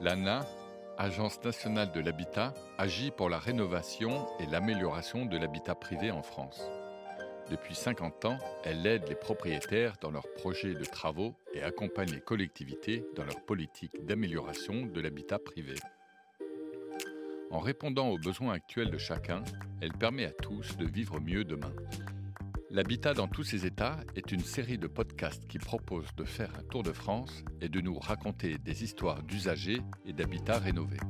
L'ANA, Agence nationale de l'habitat, agit pour la rénovation et l'amélioration de l'habitat privé en France. Depuis 50 ans, elle aide les propriétaires dans leurs projets de travaux et accompagne les collectivités dans leur politique d'amélioration de l'habitat privé. En répondant aux besoins actuels de chacun, elle permet à tous de vivre mieux demain. L'habitat dans tous ses états est une série de podcasts qui propose de faire un tour de France et de nous raconter des histoires d'usagers et d'habitats rénovés.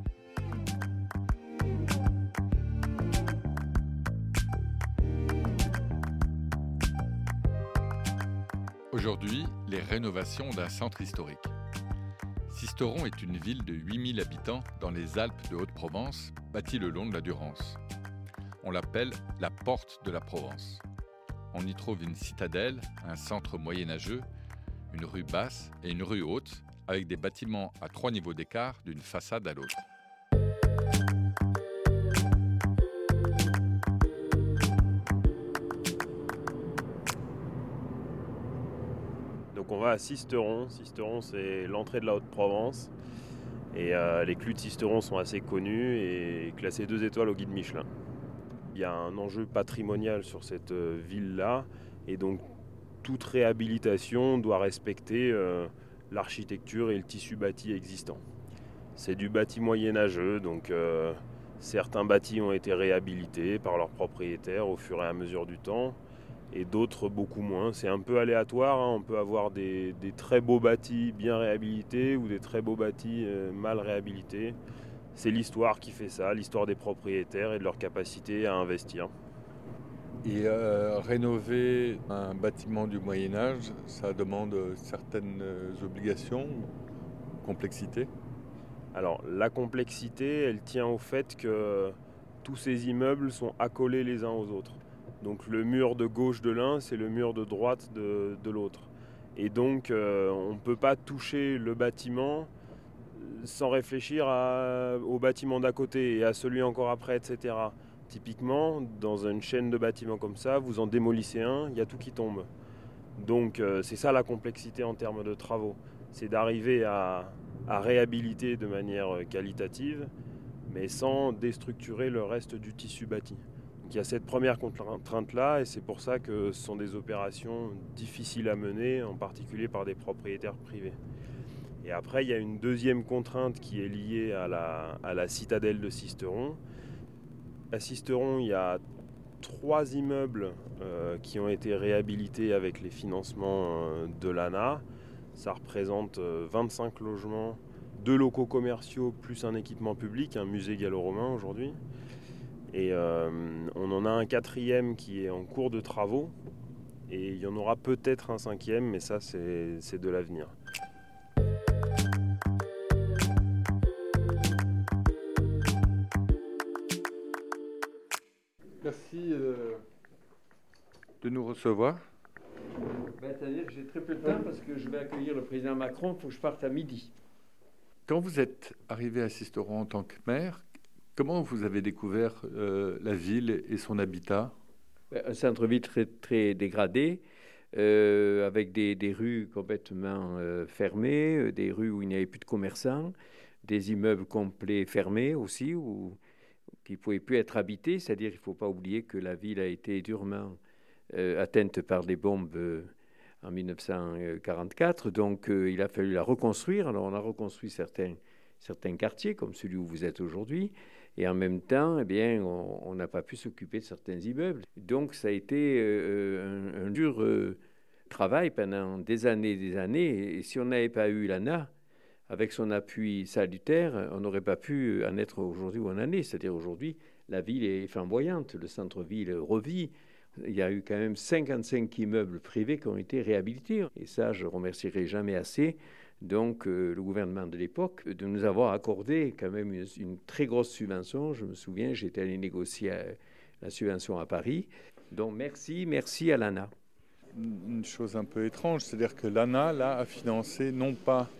Aujourd'hui, les rénovations d'un centre historique. Sisteron est une ville de 8000 habitants dans les Alpes de Haute-Provence, bâtie le long de la Durance. On l'appelle la porte de la Provence. On y trouve une citadelle, un centre moyenâgeux, une rue basse et une rue haute, avec des bâtiments à trois niveaux d'écart d'une façade à l'autre. Donc on va à Sisteron. Sisteron, c'est l'entrée de la Haute-Provence. Et euh, les clous de Sisteron sont assez connus et classés deux étoiles au guide Michelin. Il y a un enjeu patrimonial sur cette euh, ville-là. Et donc toute réhabilitation doit respecter euh, l'architecture et le tissu bâti existant. C'est du bâti moyenâgeux, donc certains bâtis ont été réhabilités par leurs propriétaires au fur et à mesure du temps et d'autres beaucoup moins. C'est un peu aléatoire, hein. on peut avoir des, très beaux bâtis bien réhabilités ou des très beaux bâtis euh, mal réhabilités. C'est l'histoire qui fait ça, l'histoire des propriétaires et de leur capacité à investir. Et euh, rénover un bâtiment du Moyen Âge, ça demande certaines obligations, complexité? Alors la complexité, elle tient au fait que tous ces immeubles sont accolés les uns aux autres. Donc le mur de gauche de l'un, c'est le mur de droite de, l'autre. Et donc euh, on ne peut pas toucher le bâtiment sans réfléchir au bâtiment d'à côté et à celui encore après, etc. Typiquement, dans une chaîne de bâtiments comme ça, vous en démolissez un, il y a tout qui tombe. Donc euh, c'est ça la complexité en termes de travaux. C'est d'arriver à, à réhabiliter de manière qualitative, mais sans déstructurer le reste du tissu bâti il y a cette première contrainte-là, et c'est pour ça que ce sont des opérations difficiles à mener, en particulier par des propriétaires privés. Et après, il y a une deuxième contrainte qui est liée à la, citadelle de Sisteron. À Sisteron, il y a trois immeubles euh, qui ont été réhabilités avec les financements euh, de l'ANA. Ça représente 25 euh, logements, deux locaux commerciaux plus un équipement public, un musée gallo-romain aujourd'hui. Et on en a un quatrième qui est en cours de travaux. Et il y en aura peut-être un cinquième, mais ça c'est de l'avenir. Merci euh, de nous recevoir. Ben, C'est-à-dire que j'ai très peu de temps parce que je vais accueillir le président Macron, il faut que je parte à midi. Quand vous êtes arrivé à Sisteron en tant que maire, Comment vous avez découvert euh, la ville et son habitat? Ben, Un centre-ville très, très dégradé, euh, avec des, rues complètement euh, fermées, des rues où il n'y avait plus de commerçants, des immeubles complets fermés aussi, où, qui ne pouvaient plus être habités. C'est-à-dire qu'il ne faut pas oublier que la ville a été durement atteinte par des bombes en 1944. Donc il a fallu la reconstruire. Alors on a reconstruit certains, certains quartiers, comme celui où vous êtes aujourd'hui. Et en même temps, eh bien, on n'a pas pu s'occuper de certains immeubles. Donc ça a été euh, un, dur euh, travail pendant des années et des années. Et si on n'avait pas eu l'ANA, avec son appui salutaire, on n'aurait pas pu en être aujourd'hui où on en est. C'est-à-dire aujourd'hui, la ville est flamboyante, le centre-ville revit. Il y a eu quand même 55 immeubles privés qui ont été réhabilités. Et ça, je remercierai jamais assez donc euh, le gouvernement de l'époque, de nous avoir accordé quand même une, très grosse subvention. Je me souviens, j'étais allé négocier euh, la subvention à Paris. Donc merci, merci à l'ANA. Une chose un peu étrange, c'est-à-dire que l'ANA, là, a financé non pas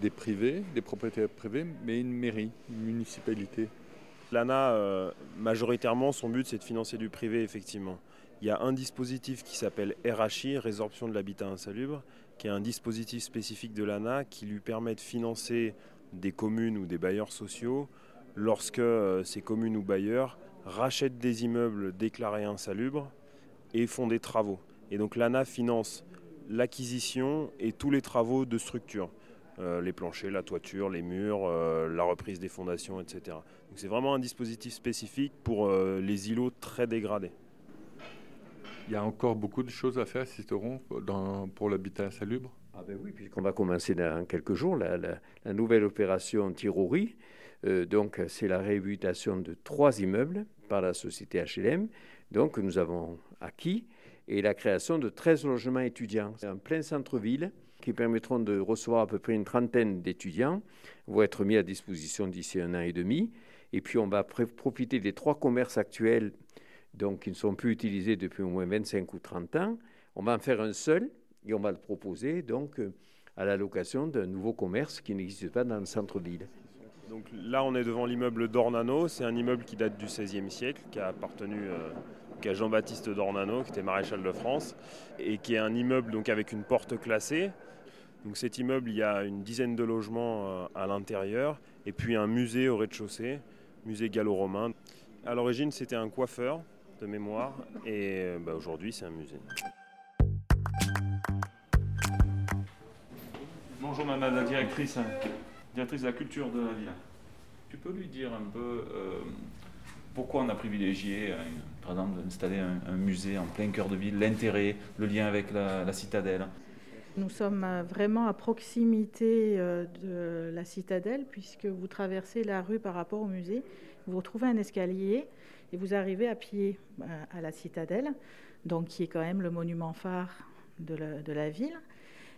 des privés, des propriétaires privés, mais une mairie, une municipalité. L'ANA, euh, majoritairement, son but, c'est de financer du privé, effectivement. Il y a un dispositif qui s'appelle RHI, résorption de l'habitat insalubre, qui est un dispositif spécifique de l'ANA qui lui permet de financer des communes ou des bailleurs sociaux lorsque euh, ces communes ou bailleurs rachètent des immeubles déclarés insalubres et font des travaux. Et donc l'ANA finance l'acquisition et tous les travaux de structure. Euh, les planchers, la toiture, les murs, euh, la reprise des fondations, etc. Donc c'est vraiment un dispositif spécifique pour les îlots très dégradés. Il y a encore beaucoup de choses à faire, Cisteron, pour l'habitat insalubre ah ben oui, puisqu'on va commencer dans quelques jours la, nouvelle opération Tirori. Euh, donc, c'est la réhabilitation de trois immeubles par la société HLM, donc nous avons acquis, et la création de 13 logements étudiants en plein centre-ville qui permettront de recevoir à peu près une trentaine d'étudiants, vont être mis à disposition d'ici un an et demi. Et puis, on va profiter des trois commerces actuels, donc qui ne sont plus utilisés depuis au moins 25 ou 30 ans. On va en faire un seul et on va le proposer donc à la location d'un nouveau commerce qui n'existe pas dans le centre-ville. Donc là, on est devant l'immeuble d'Ornano. C'est un immeuble qui date du XVIe siècle, qui a appartenu euh, à Jean-Baptiste d'Ornano, qui était maréchal de France, et qui est un immeuble donc avec une porte classée. Donc cet immeuble, il y a une dizaine de logements euh, à l'intérieur, et puis un musée au rez-de-chaussée, musée gallo-romain. À l'origine, c'était un coiffeur de mémoire, et bah, aujourd'hui, c'est un musée. Bonjour madame la directrice, directrice de la culture de la ville. Tu peux lui dire un peu euh, pourquoi on a privilégié, euh, par exemple, d'installer un, musée en plein cœur de ville, l'intérêt, le lien avec la, citadelle? Nous sommes euh, vraiment à proximité de la citadelle puisque vous traversez la rue par rapport au musée, vous retrouvez un escalier et vous arrivez à pied à la citadelle, donc qui est quand même le monument phare de la ville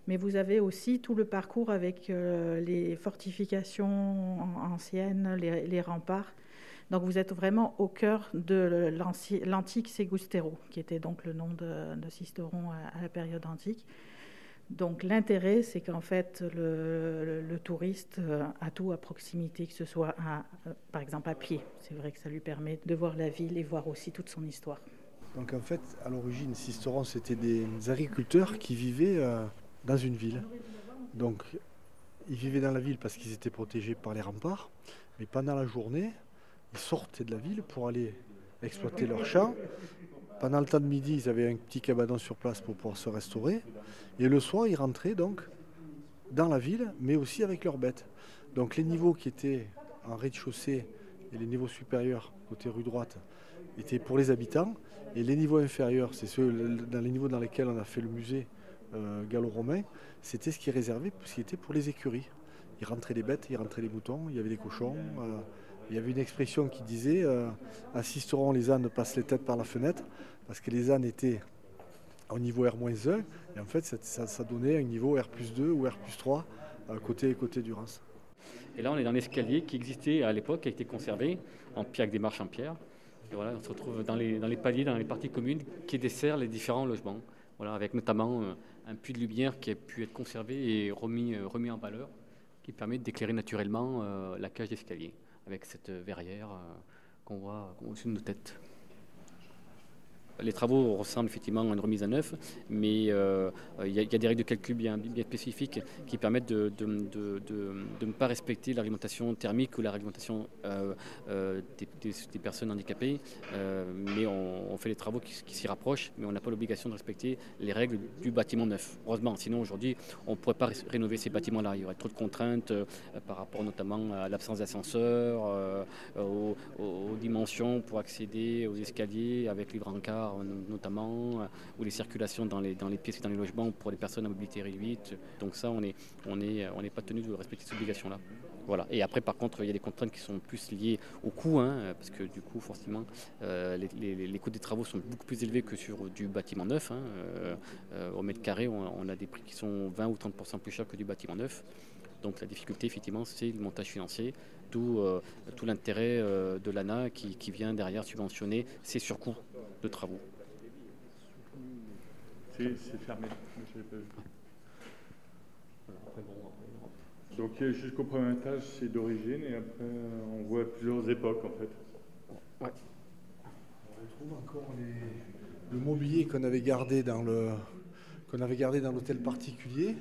mais vous avez aussi tout le parcours avec euh, les fortifications anciennes, les, remparts. Donc vous êtes vraiment au cœur de l'antique Segustero, qui était donc le nom de, de Cisteron à, la période antique. Donc l'intérêt, c'est qu'en fait, le, touriste euh, a tout à proximité, que ce soit euh, par exemple à pied. C'est vrai que ça lui permet de voir la ville et voir aussi toute son histoire. Donc en fait, à l'origine, Cisteron, c'était des agriculteurs qui vivaient dans une ville. Donc, ils vivaient dans la ville parce qu'ils étaient protégés par les remparts, mais pendant la journée, ils sortaient de la ville pour aller exploiter leurs champs. Pendant le temps de midi, ils avaient un petit cabanon sur place pour pouvoir se restaurer. Et le soir, ils rentraient donc dans la ville, mais aussi avec leurs bêtes. Donc les niveaux qui étaient en rez-de-chaussée et les niveaux supérieurs, côté rue droite, étaient pour les habitants. Et les niveaux inférieurs, c'est ceux dans les niveaux dans lesquels on a fait le musée, gallo-romain, c'était ce qui est réservé, ce qui était pour les écuries. Il rentrait les bêtes, il rentrait les moutons, il y avait des cochons. Euh, il y avait une expression qui disait euh, assisteront les ânes passent les têtes par la fenêtre, parce que les ânes étaient au niveau R-1, et en fait ça, donnait un niveau R 2 ou R 3 côté, côté du Reims. Et là on est dans l'escalier qui existait à l'époque, qui a été conservé en pierre avec des marches en pierre. Et voilà, on se retrouve dans les, dans les paliers, dans les parties communes qui desserrent les différents logements. Voilà, avec notamment un puits de lumière qui a pu être conservé et remis, euh, remis en valeur, qui permet d'éclairer naturellement euh, la cage d'escalier avec cette verrière euh, qu'on voit au-dessus de nos têtes. Les travaux ressemblent effectivement à une remise à neuf, mais euh, il y, a des règles de calcul bien, spécifiques qui permettent de, ne pas respecter l'argumentation thermique ou la réglementation euh, euh, des, personnes handicapées. mais on, fait les travaux qui, s'y rapprochent, mais on n'a pas l'obligation de respecter les règles du bâtiment neuf. Heureusement, sinon aujourd'hui, on ne pourrait pas rénover ces bâtiments-là. Il y aurait trop de contraintes par rapport notamment à l'absence d'ascenseur, aux, aux, dimensions pour accéder aux escaliers avec les brancards notamment, euh, ou les circulations dans les, dans les pièces et dans les logements pour les personnes à mobilité réduite. Donc ça, on n'est on est, on pas tenu de respecter cette obligation-là. Voilà. Et après, par contre, il y a des contraintes qui sont plus liées au coût, hein, parce que du coup, forcément, euh, les, coûts des travaux sont beaucoup plus élevés que sur du bâtiment neuf. Hein. Euh, au mètre carré, on, a des prix qui sont 20 ou 30% plus chers que du bâtiment neuf. Donc la difficulté, effectivement, c'est le montage financier, tout, tout l'intérêt de l'ANA qui, qui, vient derrière subventionner ces surcoûts de travaux. C'est fermé. Donc jusqu'au premier étage, c'est d'origine et après on voit plusieurs époques en fait. Ouais. On retrouve encore le mobilier qu'on avait gardé dans le qu'on avait gardé dans l'hôtel particulier.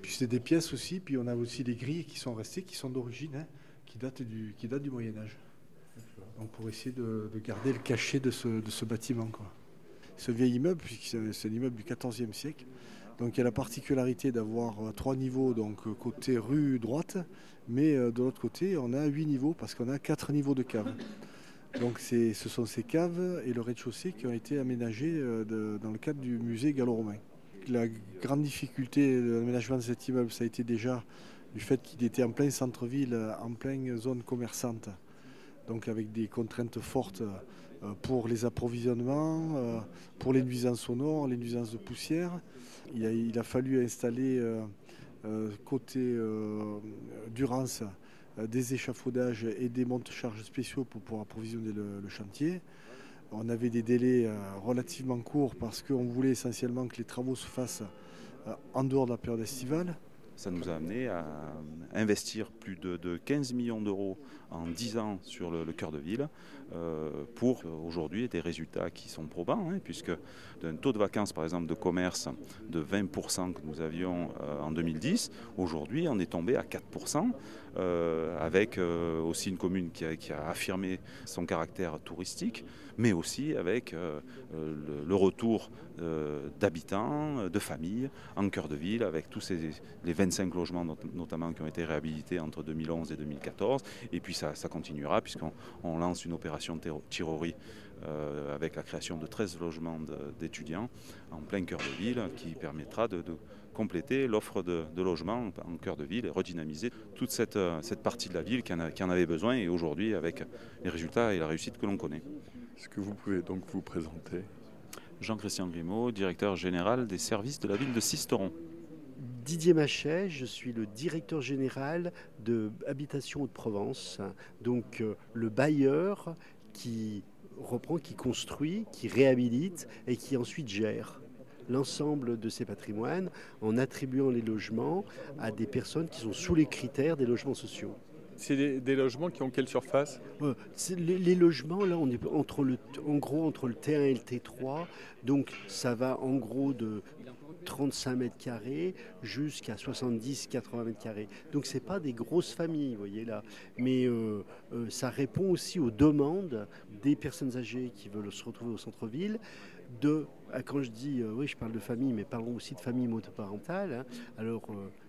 Puis c'est des pièces aussi, puis on a aussi des grilles qui sont restées, qui sont d'origine, hein, qui, datent du, qui datent du Moyen Âge. Pour essayer de, garder le cachet de ce, bâtiment. Ce vieil immeuble, c'est un immeuble du XIVe siècle, donc il y a la particularité d'avoir euh, trois niveaux, donc euh, côté rue droite, mais euh, de l'autre côté on a huit niveaux parce qu'on a quatre niveaux de caves. Donc ce sont ces caves et le rez-de-chaussée qui ont été aménagés dans le cadre du musée gallo-romain. La grande difficulté de l'aménagement de cet immeuble, ça a été déjà du fait qu'il était en plein centre-ville, en pleine zone commerçante, donc avec des contraintes fortes pour les approvisionnements, pour les nuisances sonores, les nuisances de poussière. Il a, fallu installer euh, euh, côté euh, Durance des échafaudages et des monte-charges spéciaux pour pouvoir approvisionner le, chantier. On avait des délais relativement courts parce qu'on voulait essentiellement que les travaux se fassent en dehors de la période estivale. Ça nous a amené à investir plus de, 15 millions d'euros en 10 ans sur le, cœur de ville euh, pour aujourd'hui des résultats qui sont probants, hein, puisque d'un taux de vacances par exemple de commerce de 20% que nous avions euh, en 2010, aujourd'hui on est tombé à 4%, euh, avec aussi une commune qui a, affirmé son caractère touristique, mais aussi avec le, retour d'habitants, de familles en cœur de ville, avec tous ces, les 25 logements notamment qui ont été réhabilités entre 2011 et 2014. Et puis ça, continuera puisqu'on lance une opération de tirerie euh, avec la création de 13 logements d'étudiants en plein cœur de ville qui permettra de, compléter l'offre de, logements en cœur de ville et redynamiser toute cette, cette partie de la ville qui en, qui en avait besoin et aujourd'hui avec les résultats et la réussite que l'on connaît. Est-ce que vous pouvez donc vous présenter? Jean-Christian Grimaud, directeur général des services de la ville de Sisteron. Didier Machet, je suis le directeur général de Habitation Haute-Provence, donc euh, le bailleur qui reprend, qui construit, qui réhabilite et qui ensuite gère l'ensemble de ces patrimoines en attribuant les logements à des personnes qui sont sous les critères des logements sociaux. C'est des, logements qui ont quelle surface? Euh, les, logements, là, on est entre le, en gros entre le T1 et le T3. Donc, ça va en gros de 35 mètres carrés jusqu'à 70-80 mètres carrés. Donc c'est pas des grosses familles, vous voyez là. Mais euh, euh, ça répond aussi aux demandes des personnes âgées qui veulent se retrouver au centre-ville. De, quand je dis, euh, oui, je parle de famille, mais parlons aussi de famille monoparentale. Hein. Alors,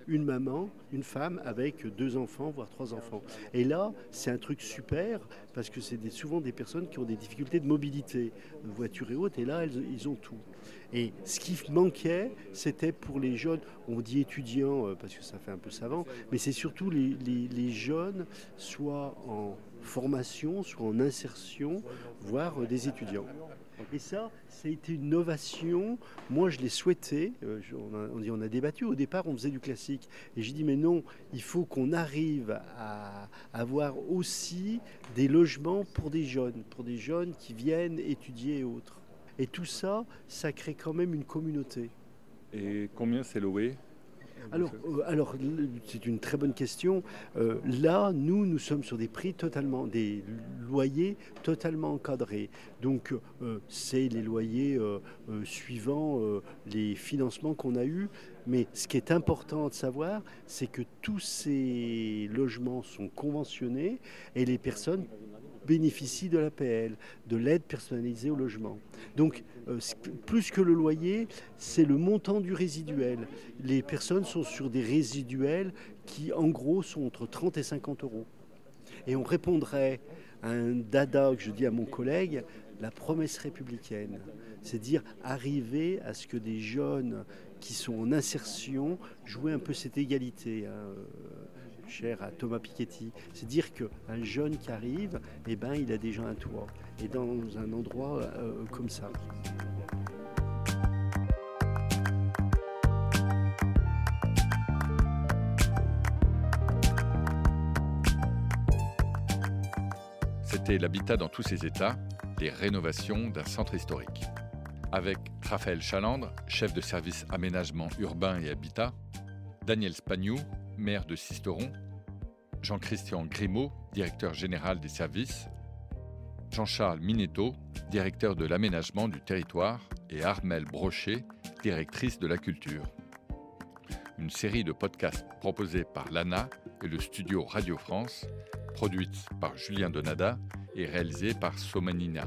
une maman, une femme avec deux enfants, voire trois enfants. Et là, c'est un truc super parce que c'est souvent des personnes qui ont des difficultés de mobilité, voiture et autres, et là, ils ont tout. Et ce qui manquait, c'était pour les jeunes, on dit étudiants euh, parce que ça fait un peu savant, mais c'est surtout les, jeunes, soit en formation, soit en insertion, voire euh, des étudiants. Et ça, ça a été une innovation. Moi, je l'ai souhaité. Euh, on, a, on, a débattu. Au départ, on faisait du classique. Et j'ai dit, mais non, il faut qu'on arrive à avoir aussi des logements pour des jeunes, pour des jeunes qui viennent étudier et autres. Et tout ça, ça crée quand même une communauté. Et combien c'est loué? Alors, euh, alors c'est une très bonne question. Euh, là, nous, nous sommes sur des prix totalement, des loyers totalement encadrés. Donc, euh, c'est les loyers suivant les financements qu'on a eus. Mais ce qui est important de savoir, c'est que tous ces logements sont conventionnés et les personnes bénéficient de l'APL, de l'aide personnalisée au logement. Donc, euh, plus que le loyer, c'est le montant du résiduel. Les personnes sont sur des résiduels qui, en gros, sont entre 30 et 50 euros. Et on répondrait à un dada que je dis à mon collègue, la promesse républicaine. C'est dire arriver à ce que des jeunes qui sont en insertion jouent un peu cette égalité. Hein cher à Thomas Piketty. C'est dire qu'un jeune qui arrive, eh ben, il a déjà un toit. Et dans un endroit euh, comme ça. C'était l'habitat dans tous ses états, les rénovations d'un centre historique. Avec Raphaël Chalandre, chef de service aménagement urbain et habitat, Daniel Spagnou, maire de Sisteron, Jean-Christian Grimaud, directeur général des services, Jean-Charles Minetto, directeur de l'aménagement du territoire, et Armelle Brochet, directrice de la culture. une série de podcasts proposés par l'ANA et le studio Radio France, produite par Julien Donada et réalisée par Somanina.